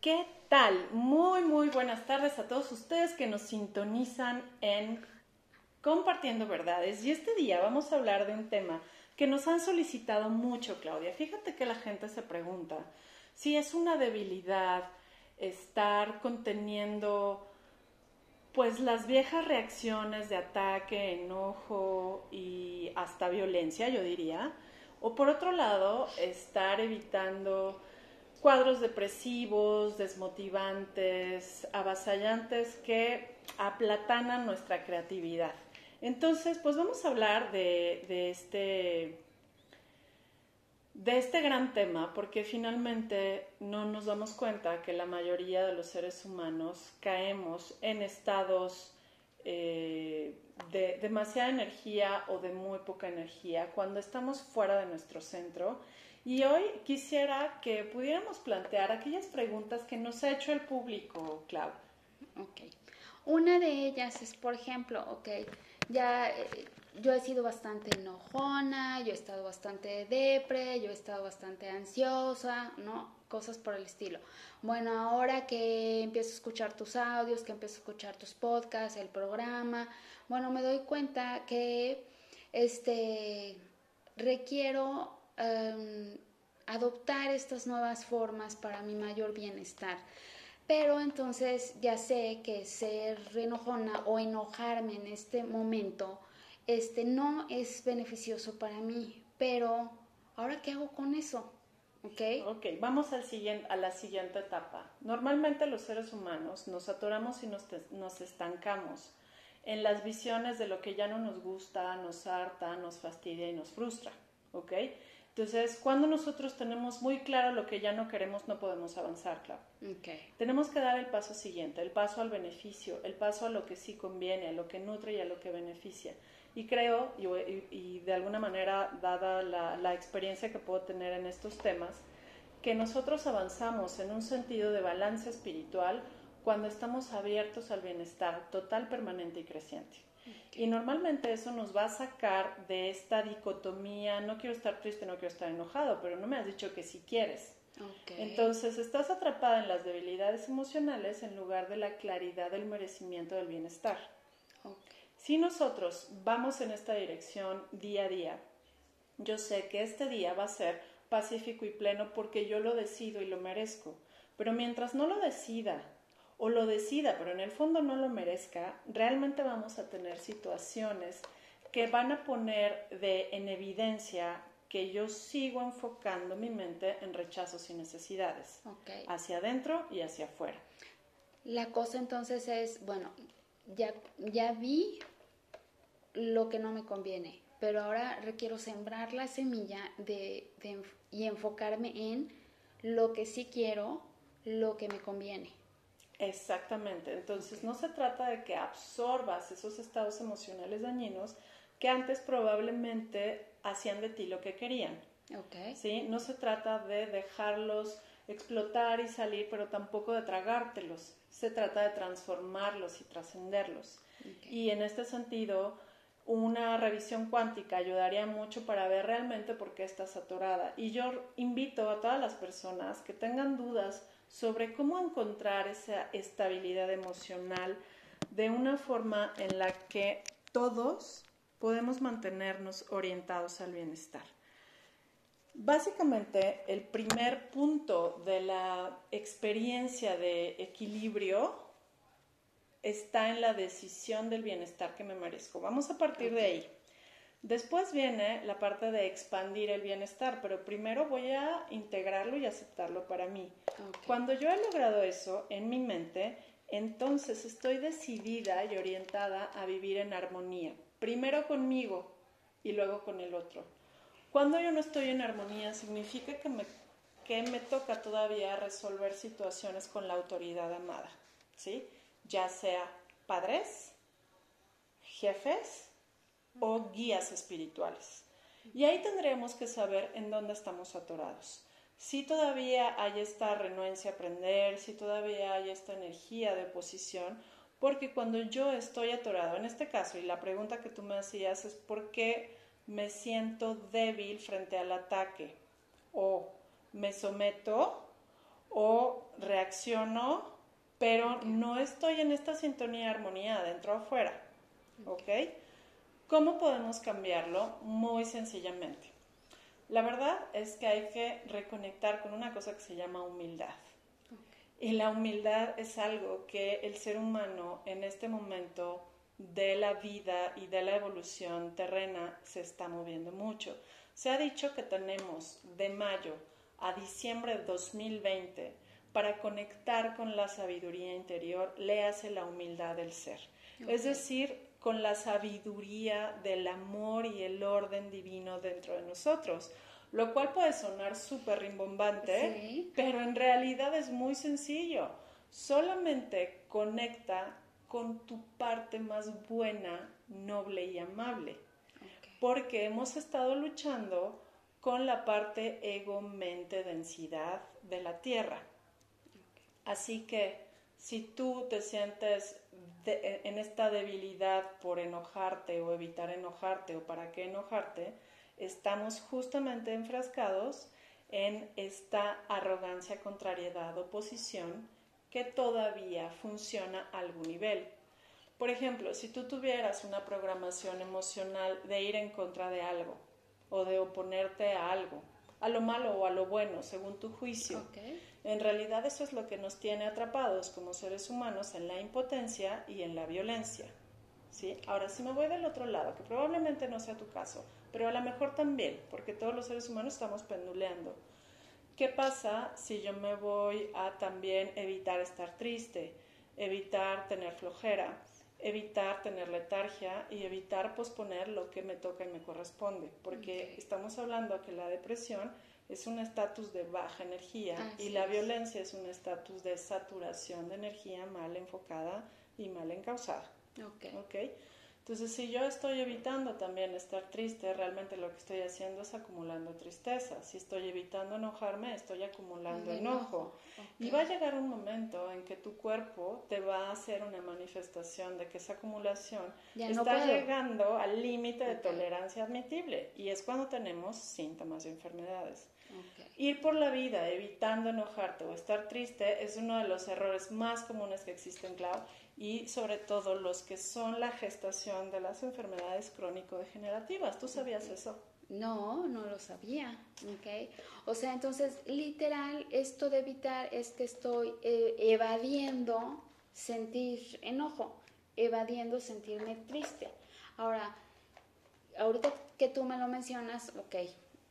¿Qué tal? Muy, muy buenas tardes a todos ustedes que nos sintonizan en Compartiendo Verdades. Y este día vamos a hablar de un tema que nos han solicitado mucho, Claudia. Fíjate que la gente se pregunta si es una debilidad estar conteniendo pues las viejas reacciones de ataque, enojo y hasta violencia, yo diría. O por otro lado, estar evitando cuadros depresivos, desmotivantes, avasallantes que aplatanan nuestra creatividad. Entonces, pues vamos a hablar de, este de este gran tema, porque finalmente no nos damos cuenta que la mayoría de los seres humanos caemos en estados eh, de demasiada energía o de muy poca energía cuando estamos fuera de nuestro centro y hoy quisiera que pudiéramos plantear aquellas preguntas que nos ha hecho el público, Clau. Ok. Una de ellas es, por ejemplo, ok, ya eh, yo he sido bastante enojona, yo he estado bastante depre, yo he estado bastante ansiosa, ¿no? Cosas por el estilo. Bueno, ahora que empiezo a escuchar tus audios, que empiezo a escuchar tus podcasts, el programa, bueno, me doy cuenta que este requiero Em, adoptar estas nuevas formas para mi mayor bienestar. Pero entonces ya sé que ser enojona o enojarme en este momento este, no es beneficioso para mí. Pero, ¿ahora qué hago con eso? ¿Ok? Vamos a la siguiente etapa. Normalmente los seres humanos nos atoramos y nos, nos estancamos en las visiones de lo que ya no nos gusta, nos harta, nos fastidia y nos frustra. ¿Ok? Entonces, cuando nosotros tenemos muy claro lo que ya no queremos, no podemos avanzar, claro. Tenemos que dar el paso siguiente, el paso al beneficio, el paso a lo que sí conviene, a lo que nutre y a lo que beneficia. Y creo, y, de alguna manera, dada la, la experiencia que puedo tener en estos temas, que nosotros avanzamos en un sentido de balance espiritual cuando estamos abiertos al bienestar total, permanente y creciente. Y normalmente eso nos va a sacar de esta dicotomía, no quiero estar triste, no quiero estar enojado, pero no me has dicho que sí quieres. Entonces estás atrapada en las debilidades emocionales en lugar de la claridad del merecimiento del bienestar. Si nosotros vamos en esta dirección día a día, yo sé que este día va a ser pacífico y pleno porque yo lo decido y lo merezco, pero mientras no lo decida o lo decida, pero en el fondo no lo merezca, realmente vamos a tener situaciones que van a poner de, en evidencia que yo sigo enfocando mi mente en rechazos y necesidades, hacia adentro y hacia afuera. La cosa entonces es, bueno, ya, ya vi lo que no me conviene, pero ahora requiero sembrar la semilla de, y enfocarme en lo que sí quiero, lo que me conviene. Exactamente. Entonces no se trata de que absorbas esos estados emocionales dañinos que antes probablemente hacían de ti lo que querían. Okay. ¿Sí? No se trata de dejarlos explotar y salir, pero tampoco de tragártelos. Se trata de transformarlos y trascenderlos. Y en este sentido, una revisión cuántica ayudaría mucho para ver realmente por qué estás atorada. Y yo invito a todas las personas que tengan dudas sobre cómo encontrar esa estabilidad emocional de una forma en la que todos podemos mantenernos orientados al bienestar. Básicamente, el primer punto de la experiencia de equilibrio está en la decisión del bienestar que me merezco. Vamos a partir de ahí. Después viene la parte de expandir el bienestar, pero primero voy a integrarlo y aceptarlo para mí. Cuando yo he logrado eso en mi mente, entonces estoy decidida y orientada a vivir en armonía, primero conmigo y luego con el otro. Cuando yo no estoy en armonía, significa que me, que me toca todavía resolver situaciones con la autoridad amada, ¿sí? Ya sea padres, jefes, o guías espirituales. Y ahí tendremos que saber en dónde estamos atorados. Si todavía hay esta renuencia a aprender, si todavía hay esta energía de oposición, porque cuando yo estoy atorado, en este caso, y la pregunta que tú me hacías es por qué me siento débil frente al ataque, o me someto, o reacciono, pero no estoy en esta sintonía de armonía dentro o afuera. ¿Ok? ¿Cómo podemos cambiarlo? Muy sencillamente. La verdad es que hay que reconectar con una cosa que se llama humildad. Y la humildad es algo que el ser humano en este momento de la vida y de la evolución terrena se está moviendo mucho. Se ha dicho que tenemos de mayo a diciembre de 2020 para conectar con la sabiduría interior, le hace la humildad del ser. Es decir, con la sabiduría del amor y el orden divino dentro de nosotros, lo cual puede sonar súper rimbombante, pero en realidad es muy sencillo. Solamente conecta con tu parte más buena, noble y amable, porque hemos estado luchando con la parte ego, mente, densidad de la tierra. Así que si tú te sientes en esta debilidad por enojarte o evitar enojarte o para qué enojarte, estamos justamente enfrascados en esta arrogancia, contrariedad, oposición que todavía funciona a algún nivel. Por ejemplo, si tú tuvieras una programación emocional de ir en contra de algo o de oponerte a algo, a lo malo o a lo bueno, según tu juicio, en realidad eso es lo que nos tiene atrapados como seres humanos en la impotencia y en la violencia. ¿sí? Ahora, si me voy del otro lado, que probablemente no sea tu caso, pero a lo mejor también, porque todos los seres humanos estamos penduleando. ¿Qué pasa si yo me voy a también evitar estar triste, evitar tener flojera, evitar tener letargia y evitar posponer lo que me toca y me corresponde? Porque estamos hablando de que la depresión es un estatus de baja energía y la violencia es un estatus de saturación de energía mal enfocada y mal encausada. Okay. okay. Entonces, si yo estoy evitando también estar triste, realmente lo que estoy haciendo es acumulando tristeza. Si estoy evitando enojarme, estoy acumulando enojo. Y va a llegar un momento en que tu cuerpo te va a hacer una manifestación de que esa acumulación está llegando al límite de tolerancia admitible. Y es cuando tenemos síntomas de enfermedades. Ir por la vida evitando enojarte o estar triste es uno de los errores más comunes que existen, Clau, y sobre todo los que son la gestación de las enfermedades crónico-degenerativas. ¿Tú sabías eso? No, no lo sabía. Okay. O sea, entonces, literal, esto de evitar es que estoy eh, evadiendo sentir enojo, evadiendo sentirme triste. Ahora, ahorita que tú me lo mencionas, ok,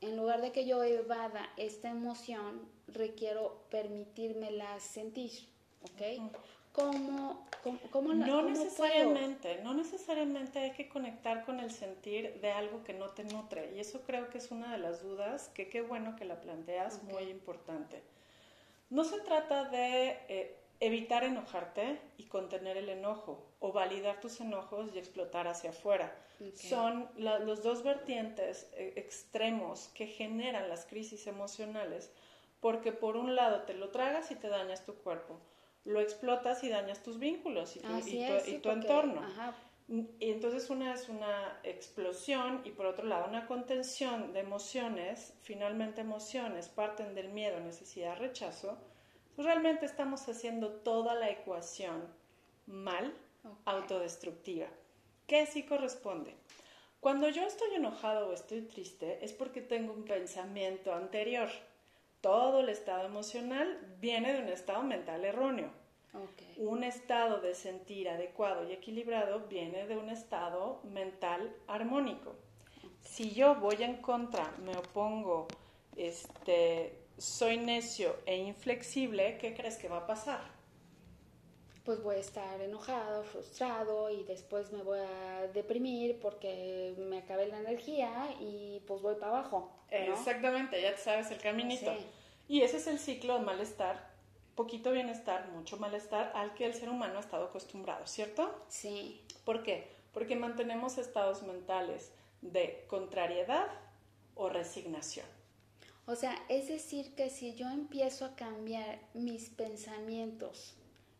en lugar de que yo evada esta emoción, requiero permitírmela sentir, ¿ok? ¿Cómo, cómo, no necesariamente, no necesariamente hay que conectar con el sentir de algo que no te nutre. Y eso creo que es una de las dudas que qué bueno que la planteas, muy importante. No se trata de eh, evitar enojarte y contener el enojo o validar tus enojos y explotar hacia afuera. Son los dos vertientes eh, extremos que generan las crisis emocionales porque por un lado te lo tragas y te dañas tu cuerpo lo explotas y dañas tus vínculos y tu, entorno. Y entonces una es una explosión y por otro lado una contención de emociones, finalmente emociones parten del miedo, necesidad, rechazo, pues realmente estamos haciendo toda la ecuación mal, autodestructiva. ¿Qué sí corresponde? Cuando yo estoy enojado o estoy triste es porque tengo un pensamiento anterior todo el estado emocional viene de un estado mental erróneo. Un estado de sentir adecuado y equilibrado viene de un estado mental armónico. Si yo voy en contra, me opongo, este, soy necio e inflexible, ¿qué crees que va a pasar? Pues voy a estar enojado, frustrado y después me voy a deprimir porque me acabé la energía y pues voy para abajo. Exactamente, ya sabes el caminito. Y ese es el ciclo de malestar, poquito bienestar, mucho malestar al que el ser humano ha estado acostumbrado, ¿cierto? Sí. ¿Por qué? Porque mantenemos estados mentales de contrariedad o resignación. O sea, es decir que si yo empiezo a cambiar mis pensamientos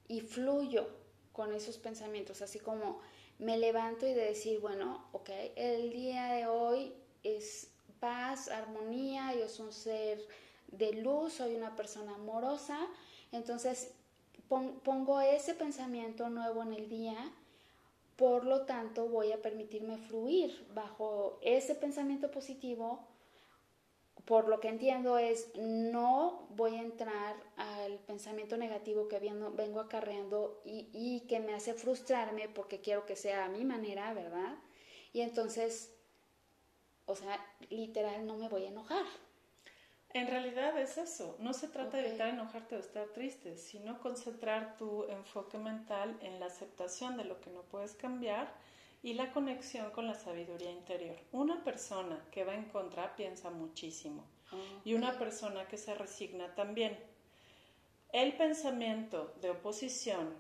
y fluyo con esos pensamientos, así como me levanto y de decir, bueno, ok, el día de hoy es paz, armonía, yo soy un ser de luz, soy una persona amorosa, entonces pongo ese pensamiento nuevo en el día, por lo tanto voy a permitirme fluir bajo ese pensamiento positivo. Por lo que entiendo es, no voy a entrar al pensamiento negativo que vengo acarreando y, y que me hace frustrarme porque quiero que sea a mi manera, ¿verdad? Y entonces, o sea, literal, no me voy a enojar. En realidad es eso, no se trata de evitar enojarte o estar triste, sino concentrar tu enfoque mental en la aceptación de lo que no puedes cambiar y la conexión con la sabiduría interior. Una persona que va en contra piensa muchísimo y una persona que se resigna también. El pensamiento de oposición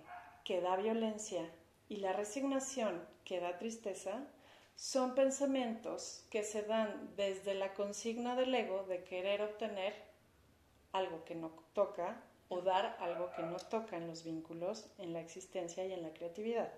que da violencia y la resignación que da tristeza son pensamientos que se dan desde la consigna del ego de querer obtener algo que no toca o dar algo que no toca en los vínculos, en la existencia y en la creatividad.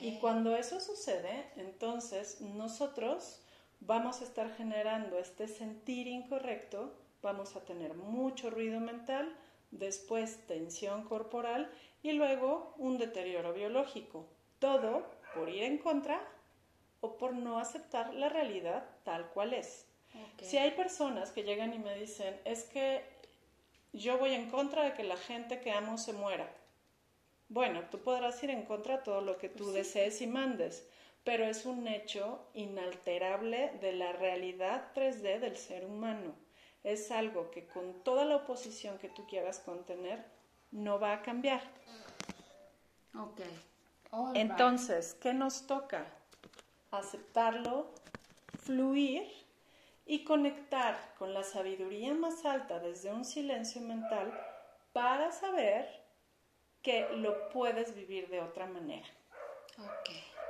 Y cuando eso sucede, entonces nosotros vamos a estar generando este sentir incorrecto, vamos a tener mucho ruido mental, después tensión corporal y luego un deterioro biológico. Todo por ir en contra o por no aceptar la realidad tal cual es. Si hay personas que llegan y me dicen, es que yo voy en contra de que la gente que amo se muera. Bueno, tú podrás ir en contra de todo lo que tú pues desees y mandes, pero es un hecho inalterable de la realidad 3D del ser humano. Es algo que con toda la oposición que tú quieras contener, no va a cambiar. Ok. Entonces, ¿qué nos toca? aceptarlo, fluir y conectar con la sabiduría más alta desde un silencio mental para saber que lo puedes vivir de otra manera.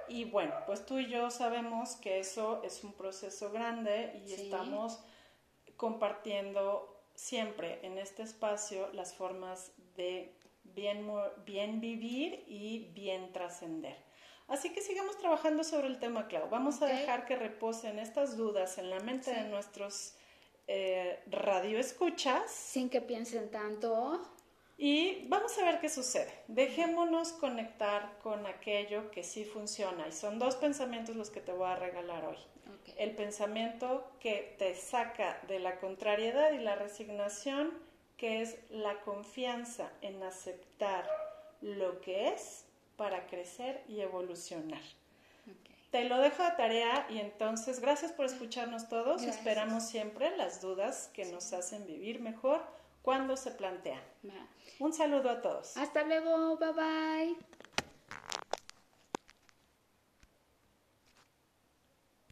Y bueno, pues tú y yo sabemos que eso es un proceso grande y estamos compartiendo siempre en este espacio las formas de bien, bien vivir y bien trascender. Así que sigamos trabajando sobre el tema, Clau. Vamos a dejar que reposen estas dudas en la mente de nuestros eh, radioescuchas. Sin que piensen tanto. Y vamos a ver qué sucede. Dejémonos conectar con aquello que sí funciona. Y son dos pensamientos los que te voy a regalar hoy. El pensamiento que te saca de la contrariedad y la resignación, que es la confianza en aceptar lo que es para crecer y evolucionar. Te lo dejo de tarea y entonces gracias por escucharnos todos. Esperamos siempre las dudas que nos hacen vivir mejor cuando se plantean. Un saludo a todos. Hasta luego, bye bye.